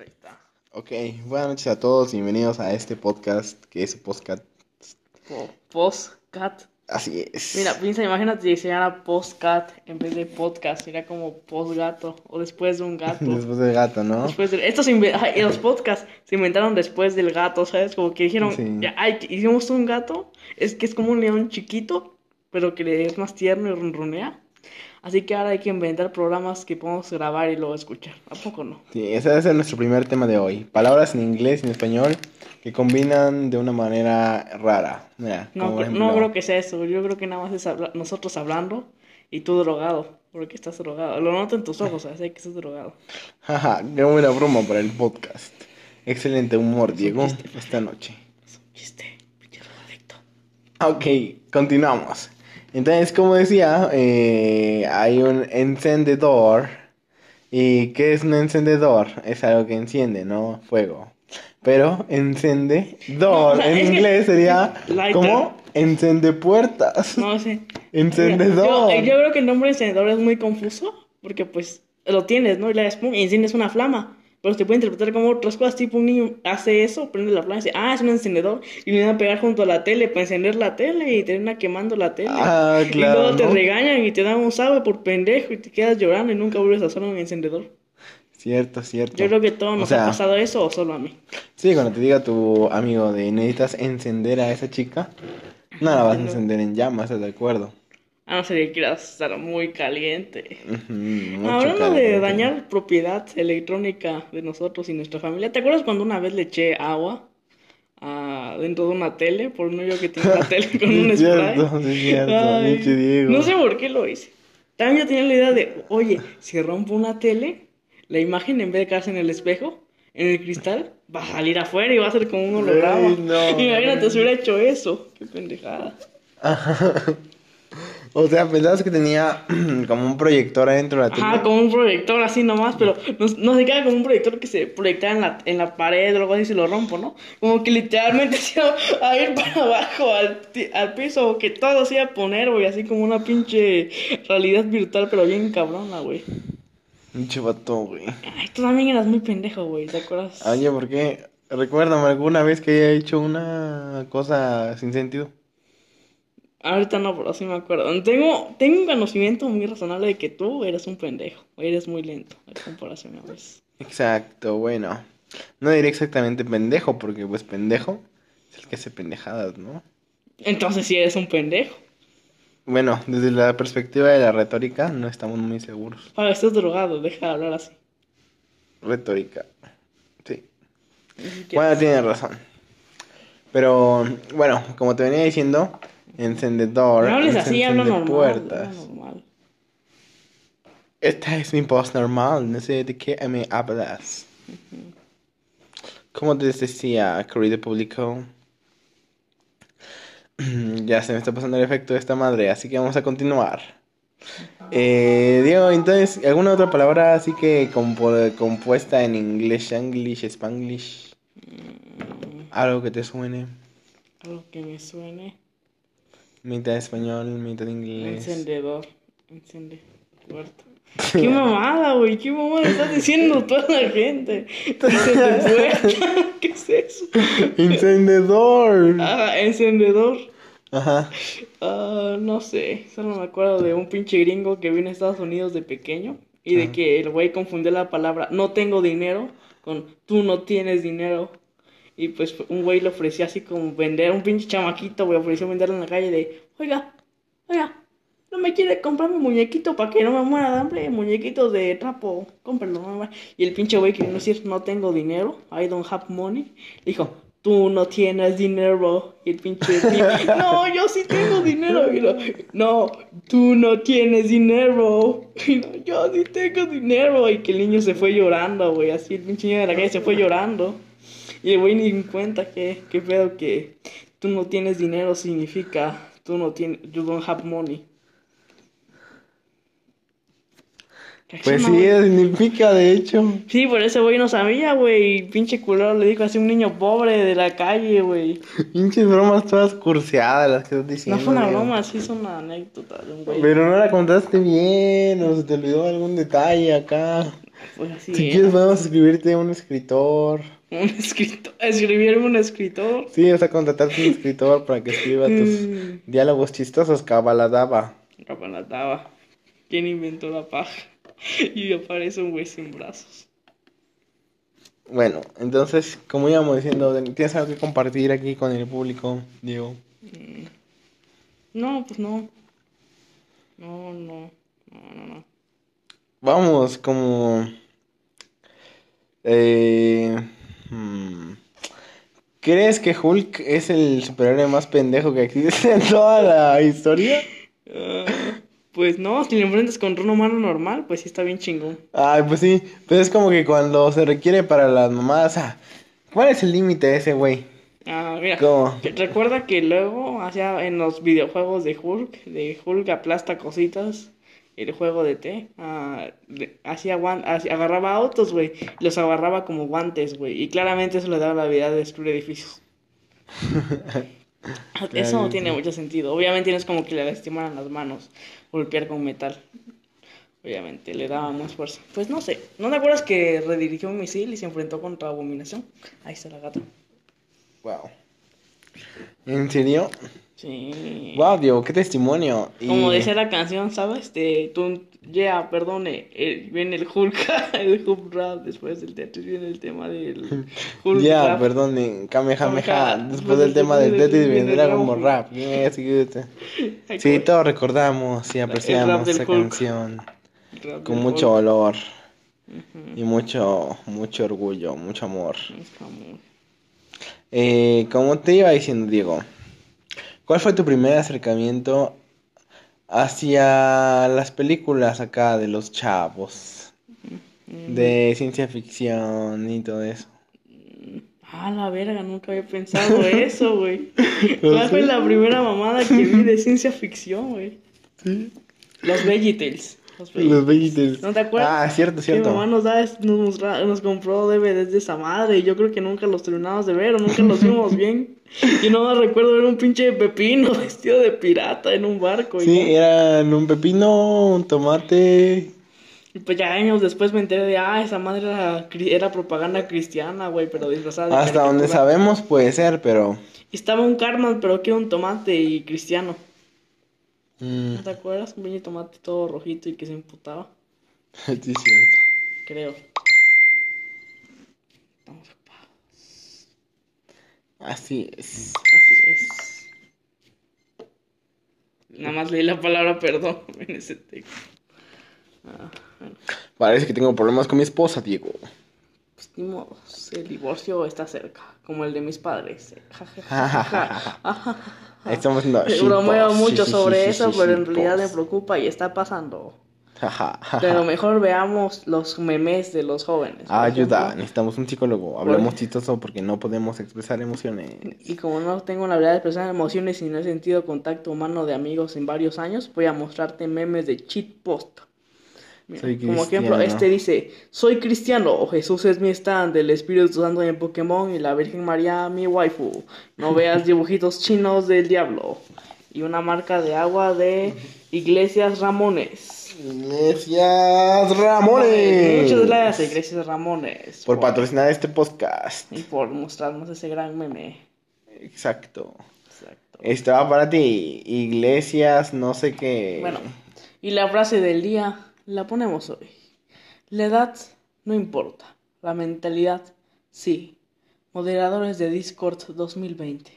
Ahí está. Ok, buenas noches a todos, bienvenidos a este podcast que es podcast. Po- Postcat. Así es. Mira, piensa, imagínate si se llama postcat en vez de podcast. Sería como postgato o después de un gato. Después del gato, ¿no? Después de... Estos inve- ay, los podcasts se inventaron después del gato, ¿sabes? Como que dijeron, Sí. ay, hicimos un gato, es que es como un león chiquito, pero que le es más tierno y ronronea. Así que ahora hay que inventar programas que podamos grabar y luego escuchar. ¿A poco no? Sí, ese es nuestro primer tema de hoy. Palabras en inglés y en español que combinan de una manera rara. Mira, No, como cre- no ejemplo- creo que sea eso. Yo creo que nada más es habla- nosotros hablando y tú drogado. Porque estás drogado. Lo noto en tus ojos, así que estás drogado. Jaja, qué buena broma para el podcast. Excelente humor, Diego, chiste. esta noche. Es un chiste, pinche. Ok, continuamos. Entonces, como decía, eh, hay un encendedor. ¿Y qué es un encendedor? Es algo que enciende, ¿no? Fuego. Pero encendedor No, o sea, en inglés sería Lighter. como encende puertas. No sé. Encendedor. Yo, yo creo que el nombre encendedor es muy confuso. Porque pues lo tienes, ¿no? Y le das pum, y enciendes una flama. Pero se puede interpretar como otras cosas. Tipo un niño hace eso, prende la flama y dice, ah, es un encendedor. Y viene a pegar junto a la tele para encender la tele y termina quemando la tele. Ah, y claro, luego te ¿no? regañan y te dan un sabe por pendejo y te quedas llorando y nunca vuelves a usar un encendedor. Cierto, cierto. Yo creo que todos O nos sea, ha pasado eso o solo a mí. Sí, cuando te diga tu amigo de necesitas encender a esa chica, no la vas a encender en llamas, ¿estás de acuerdo? A no ser que quieras estar muy caliente. Hablando de dañar propiedad electrónica de nosotros y nuestra familia, ¿te acuerdas cuando una vez le eché agua a- dentro de una tele por un hoyo que tenía la tele con un es spray? cierto, sí, cierto, Ay, Diego. no sé por qué lo hice. También yo tenía la idea de, oye, si rompo una tele, la imagen en vez de quedarse en el espejo, en el cristal, va a salir afuera y va a ser como un holograma. No. Imagínate si hubiera hecho eso. Qué pendejada. O sea, pensabas que tenía como un proyector adentro de la tele. como un proyector así nomás, pero no, no se queda como un proyector que se proyecta en la, en la pared o algo así si lo rompo, ¿no? Como que literalmente se iba a ir para abajo al, al piso, que todo se iba a poner, güey, así como una pinche realidad virtual, pero bien cabrona, güey. Pinche vato, güey. Ay, tú también eras muy pendejo, güey, ¿te acuerdas? Oye, ¿por qué? Recuérdame alguna vez que haya hecho una cosa sin sentido. Ahorita no, pero sí me acuerdo. Tengo, tengo un conocimiento muy razonable de que tú eres un pendejo, eres muy lento en comparación a veces. Exacto, bueno. No diré exactamente pendejo, porque pues pendejo es el que hace pendejadas, ¿no? Entonces sí eres un pendejo. Bueno, desde la perspectiva de la retórica no estamos muy seguros. Pablo, estás drogado, deja de hablar así. Retórica. Sí. Bueno, tienes razón. Pero, bueno, como te venía diciendo, encendedor. No hables es así, encender normal. puertas. normal. Esta es mi voz normal, no sé de qué me hablas. Como te decía, querido público, ya se me está pasando el efecto de esta madre, así que vamos a continuar. Eh, Diego, entonces, ¿alguna otra palabra así que compuesta en inglés, English, Spanglish? Algo que te suene, Algo que me suene. Mitad español, mitad inglés. Encendedor. Encende. Puerta. Qué mamada, güey. Qué mamada estás diciendo toda la gente. Encende puerta. ¿Qué es eso? Encendedor. Ah, encendedor. Ajá. Ah, no sé. Solo me acuerdo de un pinche gringo que vino a Estados Unidos de pequeño. Y de Ajá. que el güey confundió la palabra no tengo dinero con tú no tienes dinero. Y pues un güey le ofrecía así como vender, un pinche chamaquito, güey, ofreció venderlo en la calle de, oiga, oiga, no me quiere comprar mi muñequito para que no me muera de hambre, muñequitos de trapo, cómpralo. mamá". Y el pinche güey que a decir, no tengo dinero, I don't have money, dijo, tú no tienes dinero. Y el pinche, no, yo sí tengo dinero. Y lo, no, tú no tienes dinero. Y no, yo sí tengo dinero. Y que el niño se fue llorando, güey, así el pinche niño de la calle se fue llorando. Y el güey ni en cuenta que, que pedo que tú no tienes dinero significa tú no tienes, you don't have money. Pues sí, significa, de hecho. Sí, por ese güey no sabía, güey. Pinche culero le dijo así a un niño pobre de la calle, güey. Pinches bromas todas curseadas las que estás No diciendo. fue una broma, sí es una anécdota de un güey. Pero no la contaste bien, o se te olvidó algún detalle acá. Pues así Si era. quieres, podemos escribirte un escritor. Un escritor. Escribirme un escritor. Sí, o sea, contratarte un escritor para que escriba tus Mm. diálogos chistosos, cabaladaba. Capalataba. ¿Quién inventó la paja? Y aparece un güey sin brazos. Bueno, entonces, como íbamos diciendo, ¿tienes algo que compartir aquí con el público, Diego? No, pues no. No, no. No, no, no. Vamos, como... Eh, hmm, ¿Crees que Hulk es el superhéroe más pendejo que existe en toda la historia? Ah, pues no, si le enfrentas contra un humano normal, pues sí está bien chingón. Ay, pues sí, pero es como que cuando se requiere para las mamadas, ah, ¿cuál es el límite de ese güey? Ah, mira. ¿Cómo? Recuerda que luego hacía en los videojuegos de Hulk, de Hulk aplasta cositas, el juego de T, ah, hacía agarraba autos, güey, los agarraba como guantes, güey, y claramente eso le daba la habilidad de destruir edificios. Eso no tiene mucho sentido. Obviamente no es como que le lastimaran las manos, golpear con metal. Obviamente le daba más fuerza. Pues no sé. ¿No te acuerdas que redirigió un misil y se enfrentó contra Abominación? Ahí está la gata. Wow. ¿En serio? Sí. Wow, Diego, qué testimonio. Y- Como decía la canción, ¿sabes? De tú, yeah, perdone, eh, viene el Hulk, el Hulk rap, después del Tetris viene el tema del Hulk Ya, rap. perdón, en Kamehameha. Kamehameha. Después del tema del Tetris vendrá como rap. Ay, Sí, como- todos recordamos y apreciamos esa canción con mucho Hulk. olor y mucho, mucho orgullo, mucho amor. es como- Eh, como te iba diciendo, Diego, ¿cuál fue tu primer acercamiento hacia las películas acá de los chavos? Mm. De ciencia ficción y todo eso. Ah, la verga, nunca había pensado eso, güey. ¿Cuál fue la primera mamada que vi de ciencia ficción, güey? Los VeggieTales. Los Los Veggies. ¿No te acuerdas? Ah, cierto, Mi cierto. mamá nos, da, nos, compró DVDs de esa madre y yo creo que nunca los terminamos de ver o nunca los vimos bien. Yo no recuerdo ver un pinche pepino vestido de pirata en un barco. y Sí, eran un pepino, un tomate. Y pues ya años después me enteré de, ah, esa madre era, era propaganda cristiana, güey, pero disfrazada de Hasta donde sabemos puede ser, pero... Y estaba un Carman, pero que era un tomate y cristiano. Mm, ¿No te acuerdas? Un pinche tomate todo rojito y que se emputaba. sí, es cierto. Creo. Estamos ocupados. Así es. Así es. Nada más leí la palabra perdón en ese texto. Ah, bueno, Parece que tengo problemas con mi esposa, Diego. Pues ni modo. El divorcio está cerca, como el de mis padres. Ja. Estamos Me bromeo mucho Sí, sobre sí, eso, sí, pero en realidad me preocupa y está pasando. Pero mejor veamos los memes de los jóvenes. por Ayuda, necesitamos un psicólogo. Hablamos chistoso porque no podemos expresar emociones. Y como no tengo la habilidad de expresar emociones y no he sentido contacto humano de amigos en varios años, voy a mostrarte memes de cheat post. Mira, como ejemplo, este dice, soy cristiano, Jesús es mi stand, el Espíritu Santo en Pokémon y la Virgen María mi waifu. No veas dibujitos chinos del diablo. Y una marca de agua de Iglesias Ramones. Iglesias Ramones. Muchas gracias, Iglesias Ramones. Por patrocinar este podcast. Y por mostrarnos ese gran meme. Exacto. Va para ti. Iglesias, no sé qué. Bueno, y la frase del día la ponemos hoy. La edad no importa, la mentalidad sí. Moderadores de Discord 2020.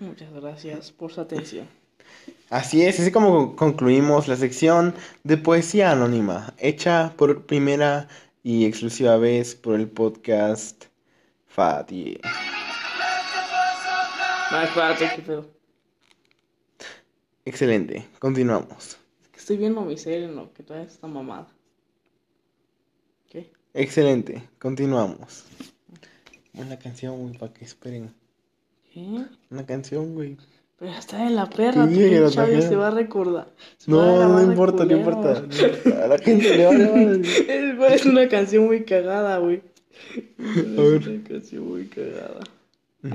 Muchas gracias por su atención. Así es, así como concluimos la sección de poesía anónima, hecha por primera y exclusiva vez por el podcast Fati. Excelente, continuamos. Estoy viendo mi serie en lo que todavía está mamada. ¿Qué? Excelente, continuamos. Una canción, güey, para que esperen. ¿Qué? Una canción, güey. Pero está en la perra, tu trajeron. se va a recordar. Se va a No, no de importa, no importa, no importa. A la gente le madre. Es, güey, es una canción muy cagada, güey. ver. Es una canción muy cagada. Ya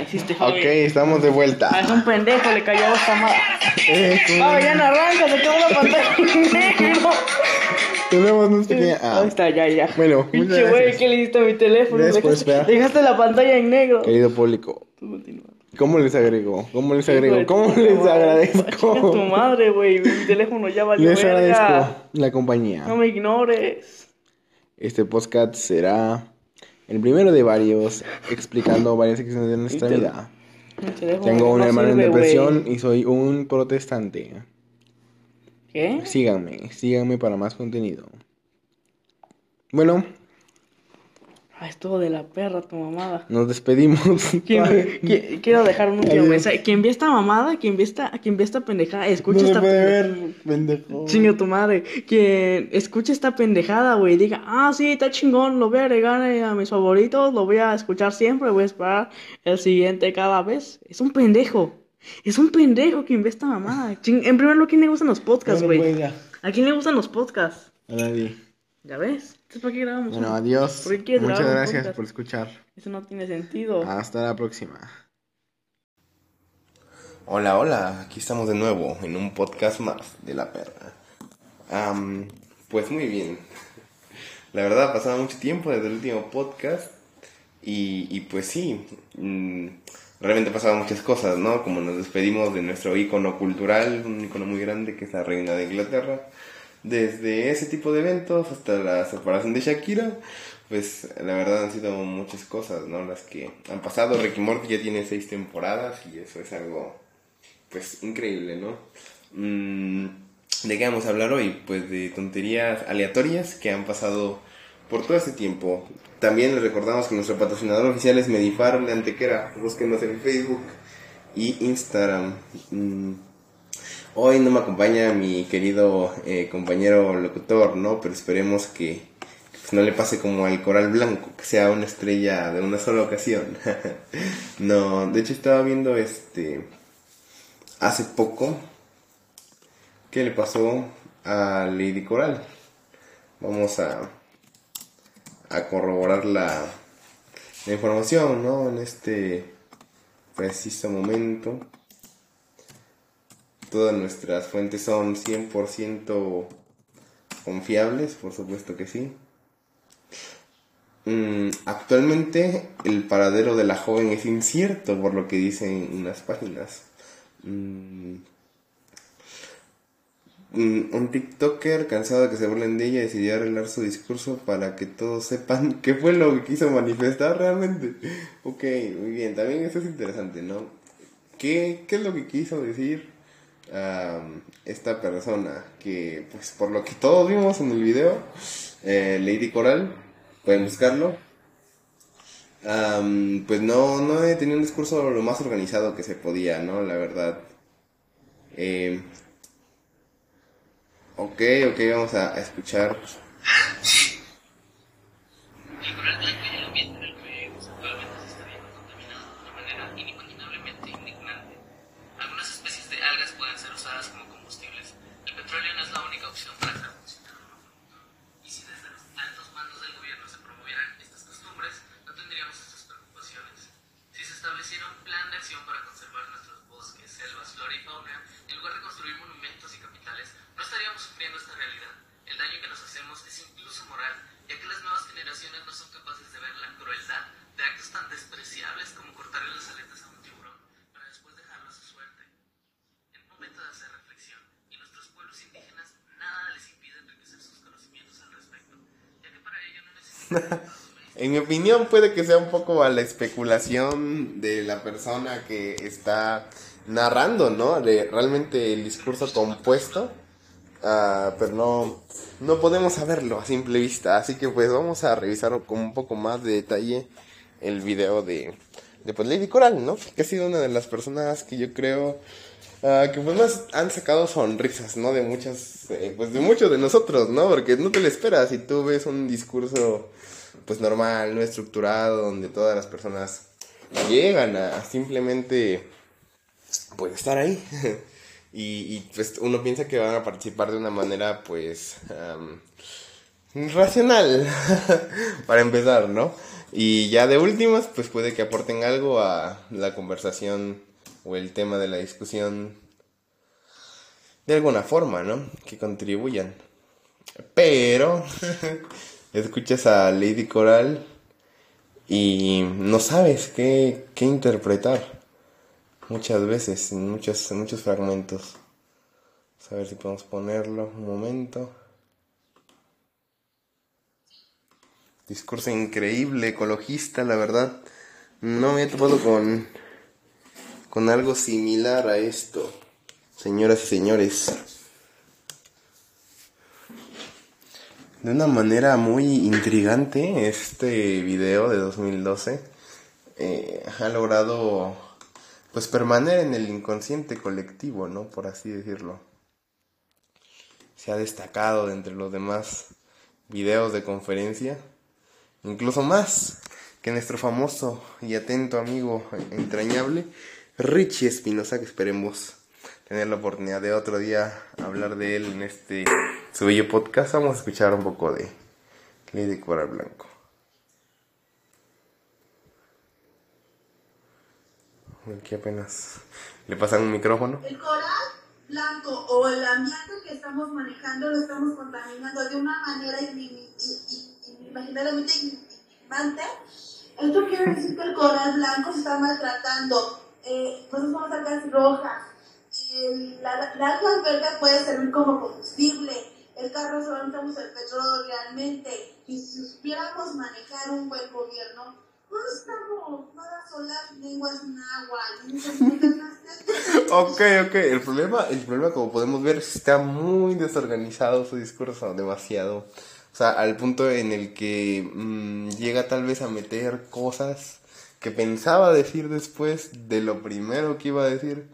Continuamos. existe, Ok, estamos de Ah, vuelta. es un pendejo, le cayó a esta madre. Eh, Fabi, ya no arranca, se quedó la pantalla en negro. tenemos una pequeña... Ah, Ahí está, ya, ya. Bueno, muchas Pinche güey, gracias. ¿qué le diste a mi teléfono? Gracias por dejaste, esperar. dejaste la pantalla en negro. querido público, Tú continúa. ¿cómo les agrego? ¿Cómo les agrego? ¿Cómo les? Chinga tu madre, güey. Mi teléfono ya valió Les verga. agradezco la compañía. No me ignores. Este podcast será el primero de varios explicando varias secciones de nuestra te- vida. Tengo un no hermano en sirve, depresión y soy un protestante. ¿Qué? Síganme, síganme para más contenido. Bueno, Ah, estuvo de la perra tu mamada. nos despedimos. ¿Quién- qui- quiero dejar un último mensaje. Quien ve esta mamada, quien ve esta, quien ve esta pendejada, No escucha esta pendejada. ver, pendejo. Chinga tu madre. Quien escuche esta pendejada, güey, diga, ah, sí, está chingón, lo voy a agregar eh, a mis favoritos, lo voy a escuchar siempre, voy a esperar el siguiente cada vez. Es un pendejo. Es un pendejo quien ve esta mamada. Ching- en primer lugar, ¿a quién le gustan los podcasts, güey? pues, ya. ¿A quién le gustan los podcasts? A nadie. ¿Ya ves? Entonces, ¿para qué grabamos? Bueno, adiós. ¿Por qué quieres Muchas gracias por escuchar. Eso no tiene sentido. Hasta la próxima. Hola, hola, aquí estamos de nuevo en un podcast más de la perra. Am, pues muy bien. La verdad ha pasado mucho tiempo desde el último podcast y, y pues sí, mm, realmente han pasado muchas cosas, ¿no? Como nos despedimos de nuestro ícono cultural, un ícono muy grande que es la reina de Inglaterra. Desde ese tipo de eventos hasta la separación de Shakira, pues la verdad han sido muchas cosas, ¿no? Las que han pasado. Ricky Morty ya tiene seis temporadas y eso es algo, pues, increíble, ¿no? Mm, ¿De qué vamos a hablar hoy? Pues de tonterías aleatorias que han pasado por todo este tiempo. También les recordamos que nuestro patrocinador oficial es Medifar de Antequera. Búsquenos en Facebook y Instagram. Hoy no me acompaña mi querido eh, compañero locutor, ¿no? Pero esperemos que pues, no le pase como al coral blanco, que sea una estrella de una sola ocasión. no, de hecho estaba viendo este hace poco qué le pasó a Lady Coral. Vamos a a corroborar la, la información, ¿no? En este preciso momento. Todas nuestras fuentes son 100% confiables, por supuesto que sí. Mm, actualmente el paradero de la joven es incierto por lo que dicen unas páginas. Mm, mm, un TikToker cansado de que se burlen de ella decidió arreglar su discurso para que todos sepan qué fue lo que quiso manifestar realmente. Ok, muy bien, también eso es interesante, ¿no? ¿Qué, qué es lo que quiso decir? Esta persona que pues por lo que todos vimos en el video eh, Lady Coral pueden buscarlo. Pues no no tenido un discurso lo más organizado que se podía no la verdad. Eh, ok ok vamos a escuchar En mi opinión puede que sea un poco a la especulación de la persona que está narrando, ¿no? De realmente el discurso compuesto. Ah, pero no, no podemos saberlo a simple vista. Así que pues vamos a revisar con un poco más de detalle el video de, de pues, Lady Coral, ¿no? Que ha sido una de las personas que yo creo ah, que pues más han sacado sonrisas, ¿no? De muchas, eh, pues de muchos de nosotros, ¿no? Porque no te lo esperas si tú ves un discurso pues normal, no estructurado, donde todas las personas llegan a simplemente pues estar ahí. y, y, pues uno piensa que van a participar de una manera pues am, racional, para empezar, ¿no? Y ya de últimas, pues puede que aporten algo a la conversación o el tema de la discusión de alguna forma, ¿no? Que contribuyan. Pero escuchas a Lady Coral y no sabes qué, qué interpretar muchas veces, muchos, en muchos fragmentos. Vamos a ver si podemos ponerlo un momento. Discurso increíble, ecologista, la verdad. No me he topado con, con algo similar a esto, señoras y señores. De una manera muy intrigante, este video de 2012 eh, ha logrado pues permanecer en el inconsciente colectivo, ¿no? Por así decirlo. Se ha destacado de entre los demás videos de conferencia, incluso más que nuestro famoso y atento amigo entrañable Richie Espinosa, que esperemos tener la oportunidad de otro día hablar de él en este su bello podcast. Vamos a escuchar un poco de Lady Coral Blanco. Aquí apenas le pasan un micrófono. El coral blanco o el ambiente que estamos manejando lo estamos contaminando de una manera inimaginablemente inimaginante. Esto quiere decir que el coral blanco se está maltratando. Eh, pues son algas rojas. El, la, la alga verde puede servir como combustible. El carro solo necesitamos el petróleo realmente. Y si supiéramos manejar un buen gobierno, no estamos nada solar, lenguas Ok, ok. El problema, el problema, como podemos ver, está muy desorganizado su discurso, demasiado. O sea, al punto en el que mmm, llega tal vez a meter cosas que pensaba decir después de lo primero que iba a decir.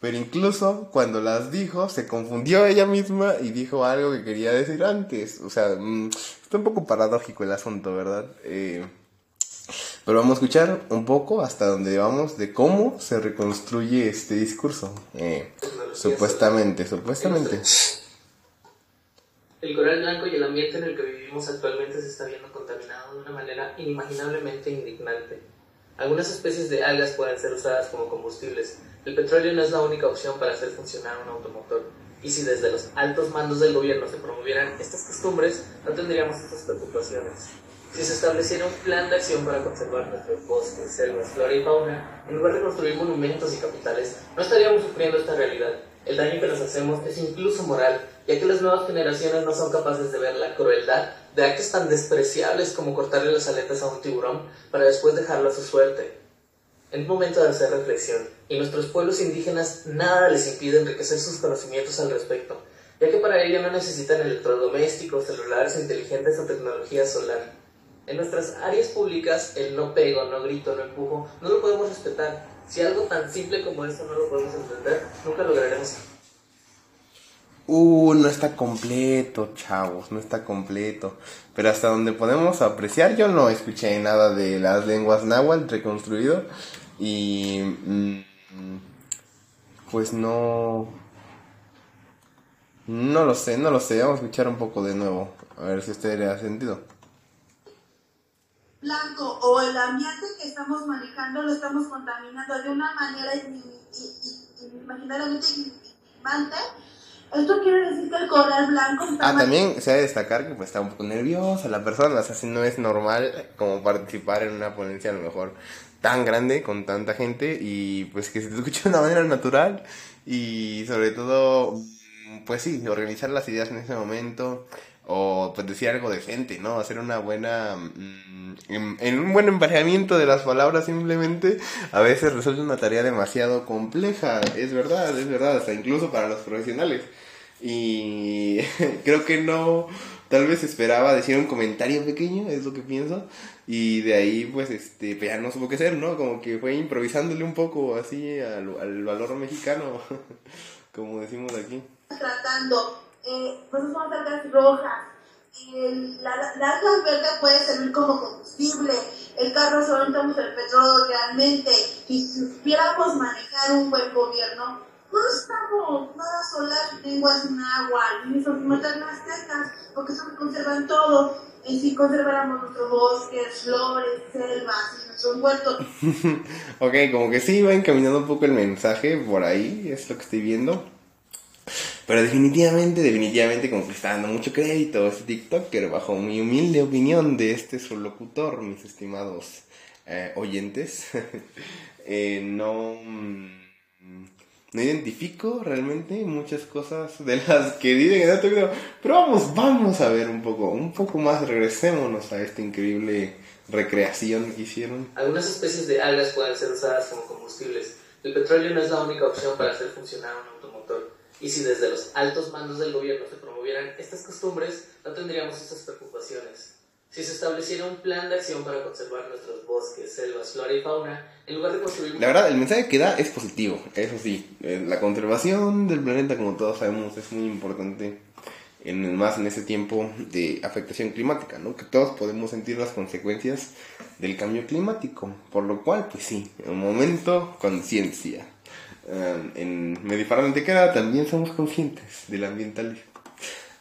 Pero incluso cuando las dijo, se confundió ella misma y dijo algo que quería decir antes. O sea, mmm, está un poco paradójico el asunto, ¿verdad? Eh, pero vamos a escuchar un poco hasta donde vamos de cómo se reconstruye este discurso. Eh, supuestamente, supuestamente. El coral blanco y el ambiente en el que vivimos actualmente se está viendo contaminado de una manera inimaginablemente indignante. Algunas especies de algas pueden ser usadas como combustibles. El petróleo no es la única opción para hacer funcionar un automotor. Y si desde los altos mandos del gobierno se promovieran estas costumbres, no tendríamos estas preocupaciones. Si se estableciera un plan de acción para conservar nuestros bosques, selvas, flora y fauna, en lugar de construir monumentos y capitales, no estaríamos sufriendo esta realidad. El daño que nos hacemos es incluso moral, ya que las nuevas generaciones no son capaces de ver la crueldad de actos tan despreciables como cortarle las aletas a un tiburón para después dejarlo a su suerte. Es momento de hacer reflexión, y nuestros pueblos indígenas nada les impide enriquecer sus conocimientos al respecto, ya que para ello no necesitan electrodomésticos, celulares inteligentes o tecnología solar. En nuestras áreas públicas, el no pego, no grito, no empujo, no lo podemos respetar. Si algo tan simple como esto no lo podemos entender, nunca lograremos. Uh, no está completo, chavos, no está completo. Pero hasta donde podemos apreciar, yo no escuché nada de las lenguas náhuatl reconstruido. Y. Mmm, pues no. No lo sé, no lo sé. Vamos a escuchar un poco de nuevo. A ver si usted le da sentido blanco o el ambiente que estamos manejando lo estamos contaminando de una manera inimaginablemente. Esto quiere decir que el coral blanco está Ah, también se ha de destacar que pues está un poco nerviosa la persona, o sea, si no es normal como participar en una ponencia a lo mejor tan grande con tanta gente y pues que se te escuche de una manera natural y sobre todo pues sí, organizar las ideas en ese momento o pues decir algo decente, ¿no? Hacer una buena... Mm, en, un buen emparejamiento de las palabras simplemente a veces resulta una tarea demasiado compleja, es verdad, es verdad, hasta incluso para los profesionales. Y creo que no, tal vez esperaba decir un comentario pequeño, es lo que pienso, y de ahí pues este, pues ya no supo qué hacer, ¿no? Como que fue improvisándole un poco así al, al valor mexicano, como decimos aquí. Tratando eh, pues son algas rojas. El, la, la alga verde puede servir como combustible. El carro solo necesitamos el petróleo realmente. Si supiéramos manejar un buen gobierno, no necesitamos nada solar, lenguas sin agua, ni son maternas aztecas, porque son que conservan todo. Y si conserváramos nuestros bosques, flores, selvas, y nuestros huertos, Ok, como que sí va encaminando un poco el mensaje por ahí, es lo que estoy viendo. Pero definitivamente, definitivamente, como que está dando mucho crédito a este TikToker, bajo mi humilde opinión de este locutor, mis estimados eh, oyentes. eh, no, mm, no identifico realmente muchas cosas de las que dicen en este video. Pero vamos, vamos a ver un poco, un poco más, regresémonos a esta increíble recreación que hicieron. Algunas especies de algas pueden ser usadas como combustibles. El petróleo no es la única opción para hacer funcionar un automotor. Y si desde los altos mandos del gobierno se promovieran estas costumbres, no tendríamos estas preocupaciones. Si se estableciera un plan de acción para conservar nuestros bosques, selvas, flora y fauna, en lugar de construir... La verdad, el mensaje que da es positivo, eso sí. Eh, La conservación del planeta, como todos sabemos, es muy importante, en, más en ese tiempo de afectación climática, ¿no? Que todos podemos sentir las consecuencias del cambio climático. Por lo cual, pues sí, en un momento, conciencia. Um, en Medifarma Antequera también somos conscientes del ambientalismo.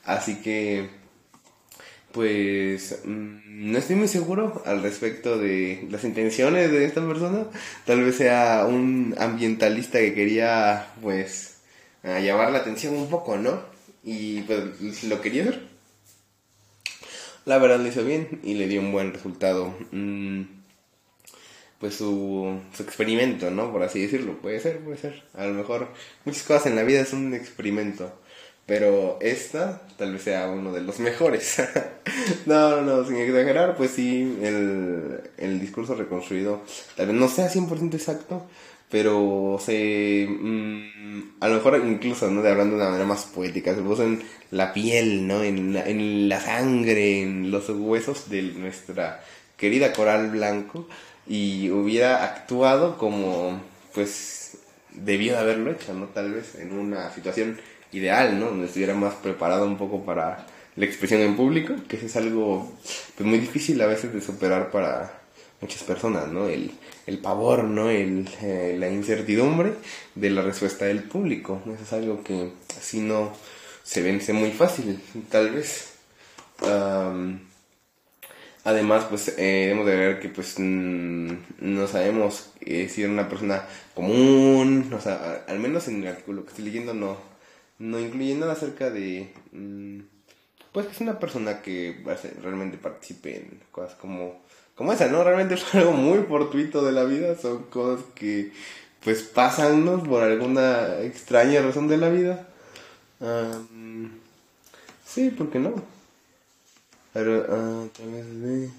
Así que, pues, mm, no estoy muy seguro al respecto de las intenciones de esta persona. Tal vez sea un ambientalista que quería, pues, ah, llamar la atención un poco, ¿no? Y pues lo quería hacer. La verdad lo hizo bien y le dio un buen resultado. Mm, pues su, su experimento, ¿no? Por así decirlo. Puede ser, puede ser. A lo mejor muchas cosas en la vida es un experimento. Pero esta tal vez sea uno de los mejores. no, no, no, sin exagerar, pues sí, el, el discurso reconstruido tal vez no sea 100% exacto, pero se... mm, a lo mejor incluso, ¿no? De hablando de una manera más poética, se puso en la piel, ¿no? En en la sangre, en los huesos de nuestra querida Coral Blanco y hubiera actuado como, pues, debió de haberlo hecho, ¿no? Tal vez en una situación ideal, ¿no? Donde estuviera más preparado un poco para la expresión en público, que eso es algo pues, muy difícil a veces de superar para muchas personas, ¿no? El, el pavor, ¿no? El, eh, la incertidumbre de la respuesta del público. Eso es algo que así no se vence muy fácil, tal vez. Am, Además, pues eh, hemos de ver que pues mm, no sabemos eh, si era una persona común, o sea, al menos en el artículo que estoy leyendo no, no incluye nada acerca de, mm, pues que es una persona que realmente participe en cosas como, como esa, ¿no? Realmente es algo muy fortuito de la vida, son cosas que pues pasan, ¿no? Por alguna extraña razón de la vida. Am, sí, ¿por qué no? Pero, ah, vez de...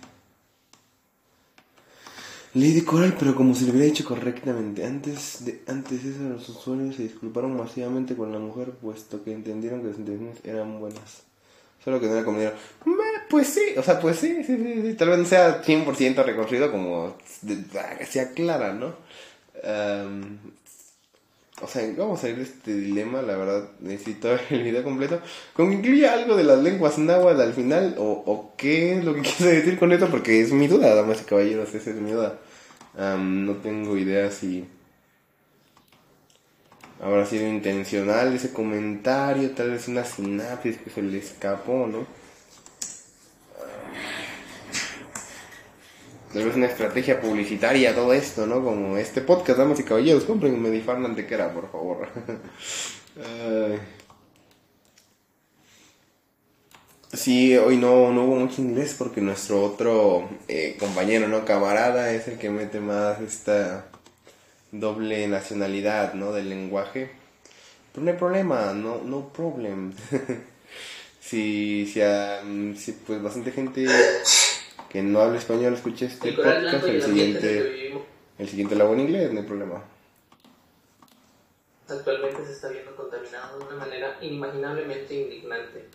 Ley de Coral, pero como se le hubiera dicho correctamente. Antes de antes eso, los usuarios se disculparon masivamente con la mujer, puesto que entendieron que las intenciones eran buenas. Solo que no era como Pues sí, o sea, pues sí, sí, sí, sí. Tal vez no sea 100% recorrido como ah, sea clara, ¿no? Am, o sea, vamos a salir de este dilema, la verdad, necesito ver el video completo. Con que incluya algo de las lenguas náhuatl al final, o, o qué es lo que quiere decir con esto, porque es mi duda, damas y caballeros, esa es mi duda. Am, no tengo idea si habrá sido intencional ese comentario, tal vez una sinapsis que se le escapó, ¿no? Tal vez una estrategia publicitaria, todo esto, ¿no? Como este podcast, damas y caballeros, compren Medifarma Antequera, por favor. Ay. Sí, hoy no, no hubo mucho inglés porque nuestro otro eh, compañero, ¿no? Camarada es el que mete más esta doble nacionalidad, ¿no? Del lenguaje. Pero no hay problema, no, no problem. si, si, am, si, pues bastante gente que no habla español escucha este El podcast, el siguiente, el siguiente lo hago en inglés, no hay problema. actualmente se está viendo contaminado de una manera inimaginablemente indignante.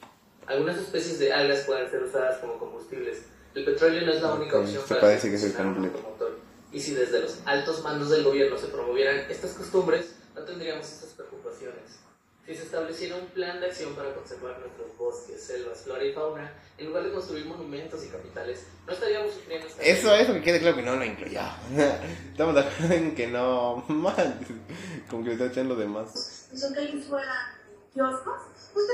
Algunas especies de algas pueden ser usadas como combustibles. El petróleo no es la única opción para parece que es el completo. automotor. Y si desde los altos mandos del gobierno se promovieran estas costumbres, no tendríamos estas preocupaciones. Si se estableciera un plan de acción para conservar nuestros bosques, selvas, flora y fauna, en lugar de construir monumentos y capitales, no estaríamos sufriendo esta Eso, eso que quede claro que no lo incluyó. Estamos de acuerdo en que no. Man, como que le está echando de más. y son calles fueran kioscos, pues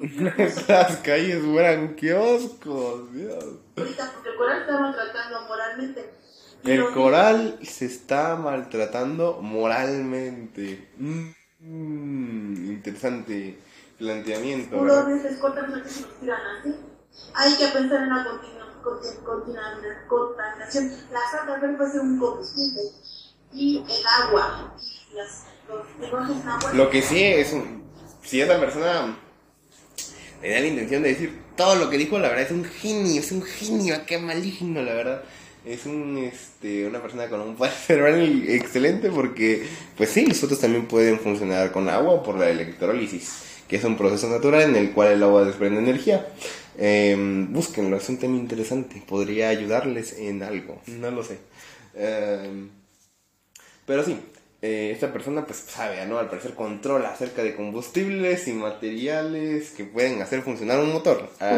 tenemos Las calles fueran kioscos, Dios. ahorita porque el coral está maltratando moralmente. El coral se está maltratando moralmente. Mm, interesante planteamiento, los ojos y los tiran así. Hay que pensar en la contaminación. Algas verdes puede ser un combustible y el agua y las, los. Lo que sí es, un- si esa persona tenía la intención de decir todo lo que dijo, la verdad es un genio, es un genio, qué maligno, la verdad. Es un, este, una persona con un poder cerebral excelente porque, pues sí, los otros también pueden funcionar con agua por la electrólisis, que es un proceso natural en el cual el agua desprende energía. Eh, búsquenlo, es un tema interesante, podría ayudarles en algo, no lo sé. Eh, pero sí, eh, esta persona pues sabe, ¿no? Al parecer controla acerca de combustibles y materiales que pueden hacer funcionar un motor. Ah.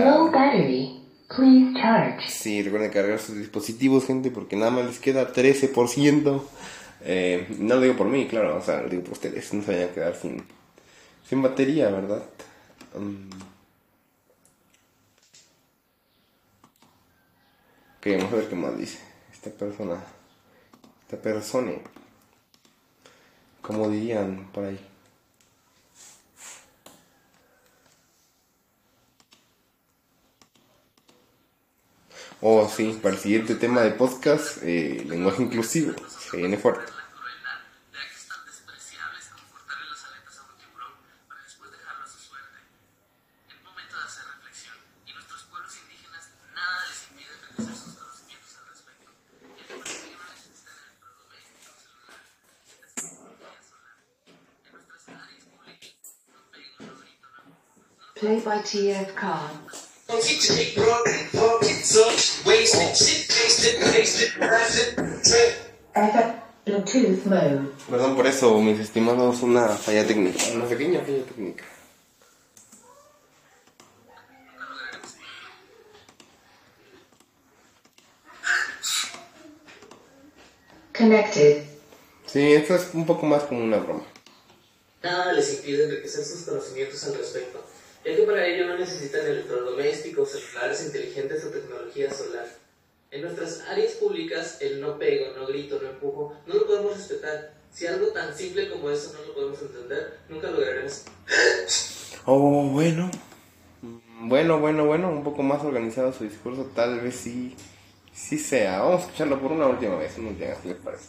Please charge. sí, recuerden cargar sus dispositivos, gente, porque nada más les queda 13%. Eh, no lo digo por mí, claro, o sea, lo digo por ustedes, no se vayan a quedar sin, sin batería, ¿verdad? Mm. Ok, vamos a ver qué más dice esta persona. Esta persona. Como dirían por ahí. Oh, sí, para el siguiente tema de podcast, eh, lenguaje inclusivo. Se viene fuerte. Play by TF Khan. Future brought for pizza, wasted, shit wasted, wasted, wasted, trip. FM Bluetooth mode. Perdón por eso, mis estimados, una falla técnica. Una pequeña falla técnica. Connected. Sí, esto es un poco más como una broma. Nada les impide enriquecer sus conocimientos al respecto, ya que para ello no necesitan electrodomésticos, celulares inteligentes o tecnología solar. En nuestras áreas públicas, el no pego, no grito, no empujo, no lo podemos respetar. Si algo tan simple como eso no lo podemos entender, nunca lograremos. Oh, bueno. Bueno, bueno, bueno, un poco más organizado su discurso, tal vez sí, sí sea. Vamos a escucharlo por una última vez, última vez, ¿qué les parece?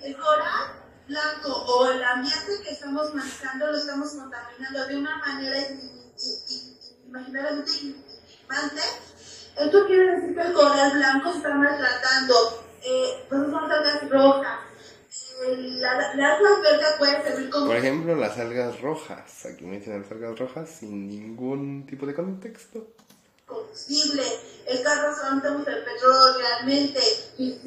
El coral blanco o el ambiente que estamos manejando lo estamos contaminando de una manera in- in- in- imaginariamente intimante. Esto quiere decir que el coral blanco está maltratando. Eh, pues son algas rojas. La, la alga verde puede servir como Por ejemplo, las algas rojas. Aquí mencionan las algas rojas sin ningún tipo de contexto. combustible. El carro solamente el petróleo realmente. Y-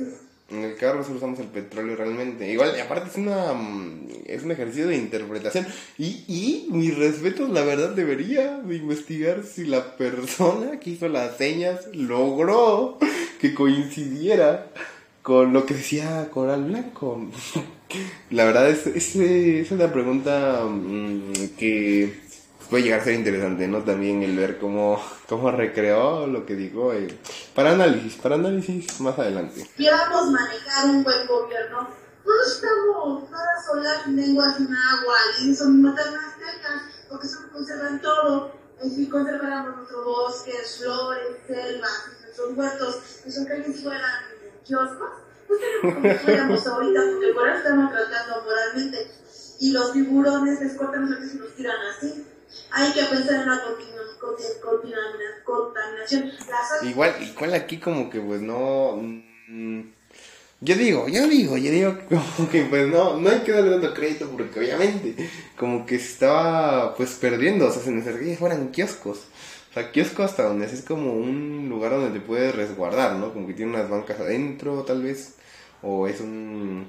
En el carro solo usamos el petróleo realmente. Igual, y aparte es una mm, es un ejercicio de interpretación. Y, y mis respetos, la verdad, debería de investigar si la persona que hizo las señas logró que coincidiera con lo que decía Coral Blanco. La verdad es, es, es una pregunta mm, que puede llegar a ser interesante, ¿no? También el ver cómo, cómo recreó lo que dijo. eh, para análisis, para análisis más adelante. queramos manejar un buen gobierno, no necesitamos nada solar, lenguas, agua, ni son maternas secas, porque eso conservan todo. Y si conserváramos nuestros bosques, flores, selvas, nuestros huertos, nuestras calles fueran kioscos, pues tenemos como fuéramos ahorita, porque el coral está maltratando moralmente. Y los tiburones les cortan los y los tiran así. Hay que pensar en la contaminación. Igual, igual aquí como que pues no... mm, yo digo, yo digo, yo digo como que pues no, no hay que darle tanto crédito porque obviamente como que se estaba pues perdiendo, o sea, se que fueran kioscos. O sea, kiosco hasta donde es como un lugar donde te puedes resguardar, ¿no? Como que tiene unas bancas adentro tal vez, o es un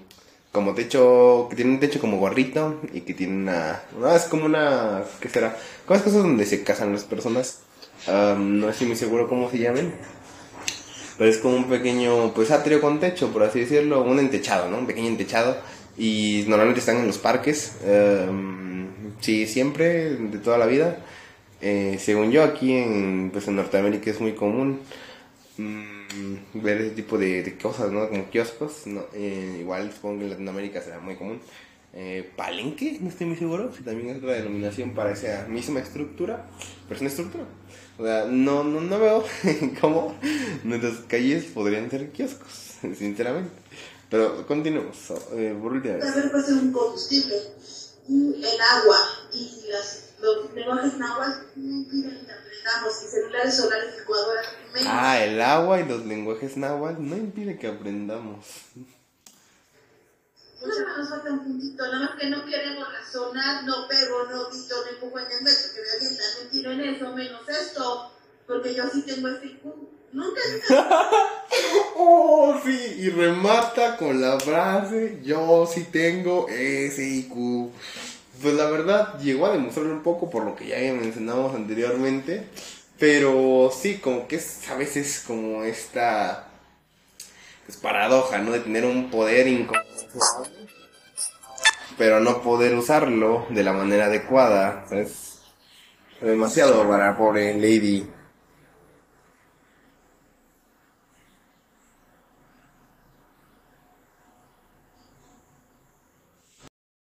como techo, que tiene un techo como gorrito y que tiene una, no, es como una, ¿qué será? Como cosas donde se casan las personas, Am, no estoy muy seguro cómo se llamen, pero es como un pequeño, pues atrio con techo, por así decirlo, un entechado, ¿no? Un pequeño entechado y normalmente están en los parques. em, sí, siempre, de toda la vida. Eh, según yo, aquí en, pues en Norteamérica es muy común mm, ver ese tipo de, de cosas, ¿no? Como kioscos. ¿no? Eh, igual supongo que en Latinoamérica será muy común. Eh, palenque, no estoy muy seguro, si también es otra denominación para esa misma estructura, pero es una estructura. O sea, no, no, no veo cómo nuestras calles podrían ser kioscos, sinceramente. Pero continuemos, eh, por última vez. También un combustible, mm, el agua y las, los lenguajes náhuatl que interpretamos, y celulares solares, licuadoras, menos. Ah, el agua y los lenguajes náhuatl no impide que aprendamos. Mucho nos falta un puntito, nada más que no queremos razonar, no pego, no grito, no empujo en el metro, que me avientan un tiro en eso, menos esto, porque yo sí tengo este IQ. Nunca Oh, sí, y remata con la frase, yo sí tengo ese IQ. Pues la verdad, llegó a demostrarlo un poco por lo que ya mencionamos anteriormente, pero sí, como que es a veces como esta pues, paradoja, ¿no? De tener un poder inconmensurable, pero no poder usarlo de la manera adecuada. Es demasiado para pobre Lady